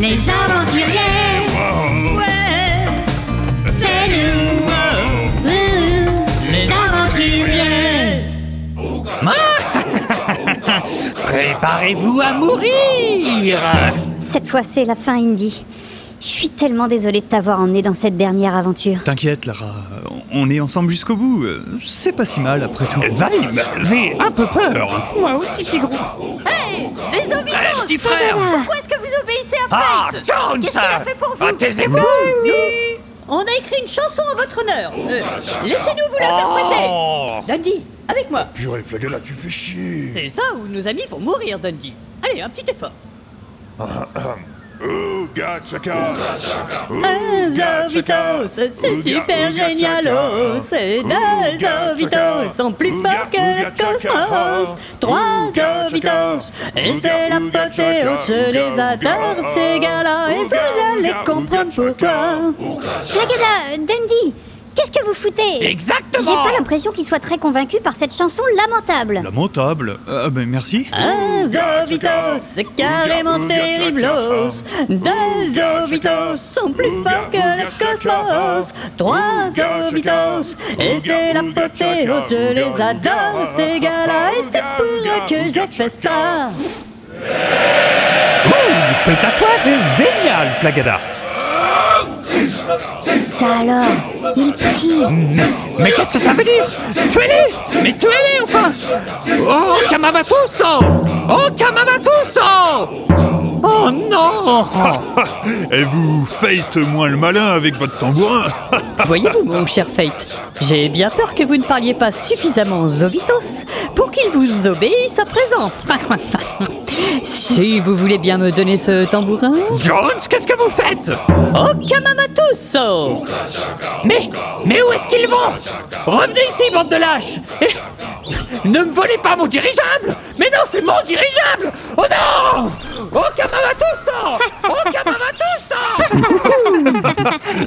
les aventuriers. Ouais, c'est nous, les aventuriers. Préparez-vous à mourir Cette fois, c'est la fin, Indy. Je suis tellement désolée de t'avoir emmené dans cette dernière aventure. T'inquiète, Lara, on est ensemble jusqu'au bout. C'est pas si mal après tout. Vaim, j'ai un peu peur. Moi aussi, Tigrou. Hey, les Ovitos, petit frère pourquoi à Ah, Fate Jones Qu'est-ce qu'il a fait pour vous Ah, Taisez-vous On a écrit une chanson en votre honneur. Euh, Laissez-nous vous l'interpréter. Oh Dundee, avec moi. Purée, Flagella, tu fais chier. C'est ça où nos amis vont mourir, Dundee. Allez, un petit effort. Oh, Gatchaka Un Ovitos, c'est super génialos. Ces deux Ovitos sont plus forts que le cosmos. Trois Ovitos, et c'est l'apothéose. Je les adore, ces gars-là, et vous allez comprendre pourquoi. Flagada, Dundee, qu'est-ce que vous foutez J'ai Exactement pas l'impression qu'il soit très convaincu par cette chanson lamentable. Lamentable. Ah ben merci. Un Zovitos, c'est carrément terriblos. Deux Zovitos sont plus forts que le cosmos. Trois Zovitos, et c'est l'apothéose. Je les adore, ces gars-là, et c'est pour eux que j'ai fait ça. Ouh, ce tatouage est génial, Flagada Ça alors, il prie. Mais qu'est-ce que ça veut dire Tuez-les Mais tuez-les, enfin Oh, Kamamatuso Oh, Kamamatuso Oh non Et vous faites moins le malin avec votre tambourin Voyez-vous, mon cher Fate, j'ai bien peur que vous ne parliez pas suffisamment Zovitos pour qu'ils vous obéissent à présent. si vous voulez bien me donner ce tambourin. Jones, qu'est-ce que vous faites? Oh, Kamamatuso Mais, mais où est-ce qu'ils vont? Revenez ici, bande de lâches. Et- Ne me volez pas mon dirigeable. Mais non, c'est mon dirigeable. Oh non! Oh, Kamamatuso Oh, Kamamatuso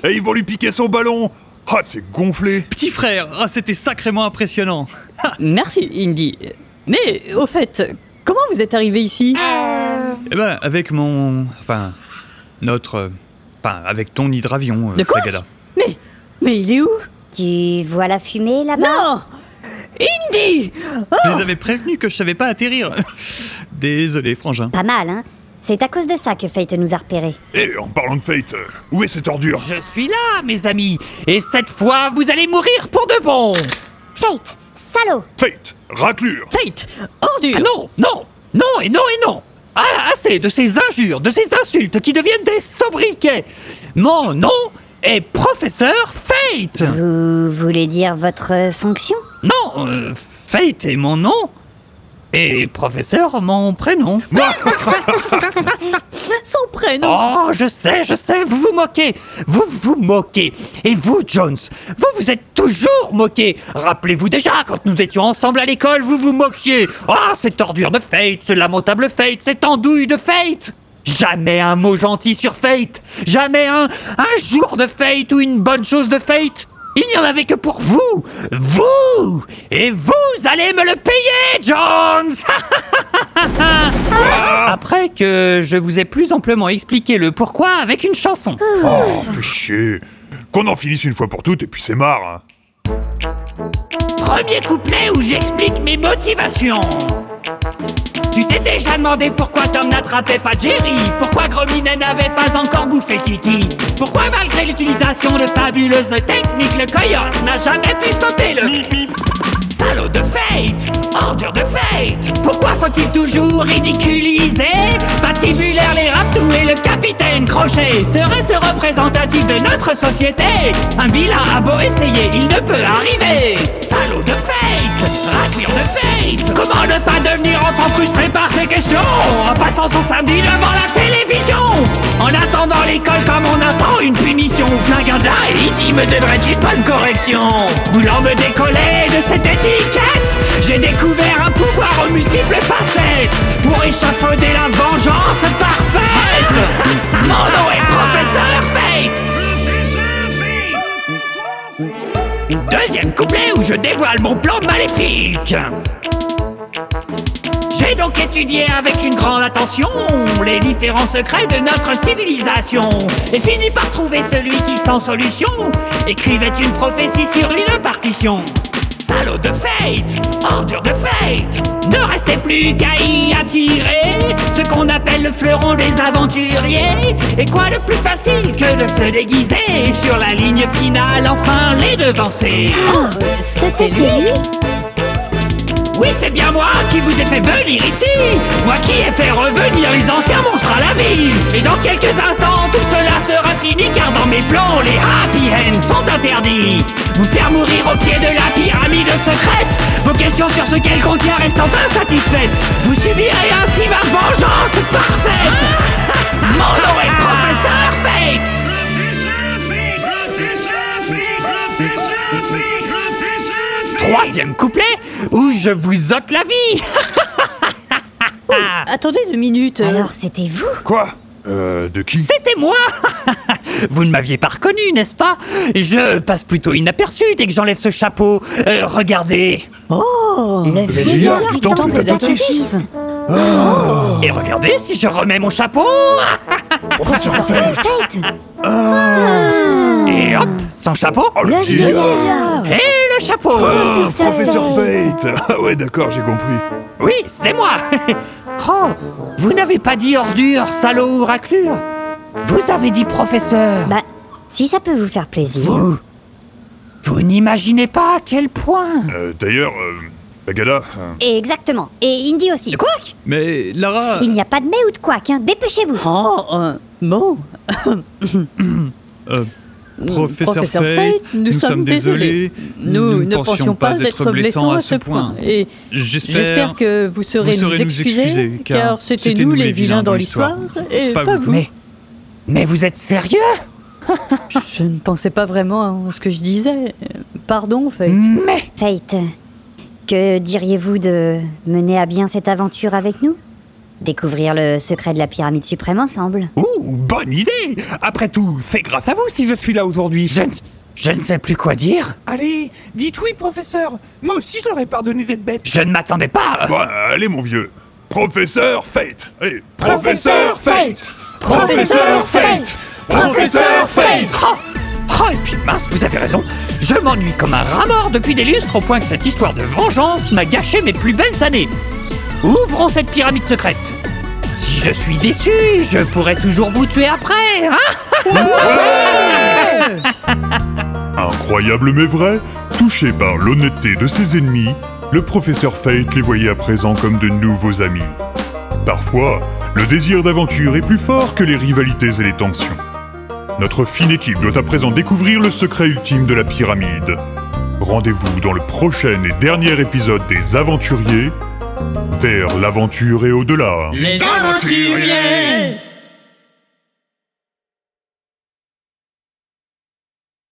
Et ils vont lui piquer son ballon. Ah, c'est gonflé. Petit frère, ah, c'était sacrément impressionnant. Merci, Indy. Mais, au fait, vous êtes arrivé ici Eh ben, avec mon. Enfin, notre. euh, Enfin, avec ton hydravion, euh, De quoi. Mais, mais il est où? Tu vois la fumée là-bas? Non Indy Je les avais prévenus que je savais pas atterrir. Désolé, frangin. Pas mal, hein? C'est à cause de ça que Fate nous a repérés. Et en parlant de Fate, euh, où est cette ordure? Je suis là, mes amis Et cette fois, vous allez mourir pour de bon Fate Salaud Fate Raclure Fate Ordure Ah non, non, non et non et non. Ah, assez de ces injures, de ces insultes qui deviennent des sobriquets. Mon nom est Professeur Fate. Vous voulez dire votre fonction? Non, euh, Fate est mon nom et Professeur mon prénom. Son prénom Oh, je sais, je sais, vous vous moquez. Vous vous moquez. Et vous, Jones, vous vous êtes toujours moqué. Rappelez-vous déjà, quand nous étions ensemble à l'école, vous vous moquiez. Ah, cette ordure de Fate, ce lamentable Fate, cette andouille de Fate. Jamais un mot gentil sur Fate. Jamais un, un jour de Fate ou une bonne chose de Fate. Il n'y en avait que pour vous. Vous. Et vous allez me le payer, Jones. Après que je vous ai plus amplement expliqué le pourquoi avec une chanson. Oh, fais chier Qu'on en finisse une fois pour toutes et puis c'est marre hein. Premier couplet où j'explique mes motivations. Tu t'es déjà demandé pourquoi Tom n'attrapait pas Jerry? Pourquoi Grominet n'avait pas encore bouffé Titi Pourquoi malgré l'utilisation de fabuleuses techniques Le coyote n'a jamais pu stopper le Salaud de fate Ordure de fate Pourquoi faut-il toujours ridiculiser? Patibulaire les raptous et le capitaine Crochet Serait-ce représentatif de notre société? Un vilain a beau essayer, il ne peut arriver. Salaud de Comment ne pas devenir enfant frustré par ces questions? En passant son samedi devant la télévision. En attendant l'école comme on attend une punition. Flingada et E.T. me donnerait une bonne correction? Voulant me décoller de cette étiquette J'ai découvert un pouvoir aux multiples facettes. Pour échafauder je dévoile mon plan maléfique J'ai donc étudié avec une grande attention les différents secrets de notre civilisation et fini par trouver celui qui, sans solution, écrivait une prophétie sur une partition. Salaud de fate, ordure de fate, ne restait plus qu'à y attirer ce qu'on appelle le fleuron des aventuriers. Et quoi de plus facile que de se déguiser sur la ligne finale, enfin les devancer. C'était lui Oui, c'est bien moi qui vous ai fait venir ici Moi qui ai fait revenir les anciens monstres à la vie Et dans quelques instants, sera fini Car dans mes plans, les happy ends sont interdits. Vous faire mourir au pied de la pyramide secrète. Vos questions sur ce qu'elle contient restant insatisfaites. Vous subirez ainsi ma vengeance parfaite. Mon nom est Professeur Fake. Troisième couplet où je vous ôte la vie. Attendez deux minutes. Alors c'était vous. Quoi? Euh, de qui C'était moi Vous ne m'aviez pas reconnu, n'est-ce pas Je passe plutôt inaperçu dès que j'enlève ce chapeau. Euh, regardez. Oh Le vieillard du temple d'Atlantis Et regardez si je remets mon chapeau. Professeur Professeur Fate Fate Et hop, sans chapeau. Oh, le Le vieillard vieillard Et le chapeau. Ah, Professeur Professeur Fate. Ah ouais, d'accord, j'ai compris. Oui, c'est moi Oh, vous n'avez pas dit ordure, salaud ou raclure Vous avez dit professeur Bah, si ça peut vous faire plaisir. Vous Vous n'imaginez pas à quel point Euh, D'ailleurs, euh, Bagada, euh, Exactement. Et Indy aussi. Quoi? Mais Lara, Il n'y a pas de mais ou de quack, hein. Dépêchez-vous. Oh, euh, bon. professeur, Professeur Fate, nous sommes désolés. Nous, ne pensions pas être blessants à ce point. Et J'espère que vous saurez nous, nous excuser, excuser, car c'était nous les vilains dans l'histoire, et Pas pas, vous. vous. Mais... Mais vous êtes sérieux? Je ne pensais pas vraiment à ce que je disais. Pardon, Fate. Mais... Fate, que diriez-vous de mener à bien cette aventure avec nous? Découvrir le secret de la pyramide suprême ensemble Ouh, bonne idée Après tout, c'est grâce à vous si je suis là aujourd'hui. Je, ne- je ne sais plus quoi dire. Allez, dites oui, professeur. Moi aussi, je leur ai pardonné d'être bête. Je ne m'attendais pas. bon, allez mon vieux. Professeur Fate Allez, Professeur Fate Professeur Fate Professeur Fate Oh, oh, et puis mince, vous avez raison. Je m'ennuie comme un rat mort depuis des lustres au point que cette histoire de vengeance m'a gâché mes plus belles années. Ouvrons cette pyramide secrète. Si je suis déçu, je pourrais toujours vous tuer après, hein Incroyable mais vrai, touché par l'honnêteté de ses ennemis, le professeur Fate les voyait à présent comme de nouveaux amis. Parfois, le désir d'aventure est plus fort que les rivalités et les tensions. Notre fine équipe doit à présent découvrir le secret ultime de la pyramide. Rendez-vous dans le prochain et dernier épisode des Aventuriers, vers l'aventure et au-delà. Les aventuriers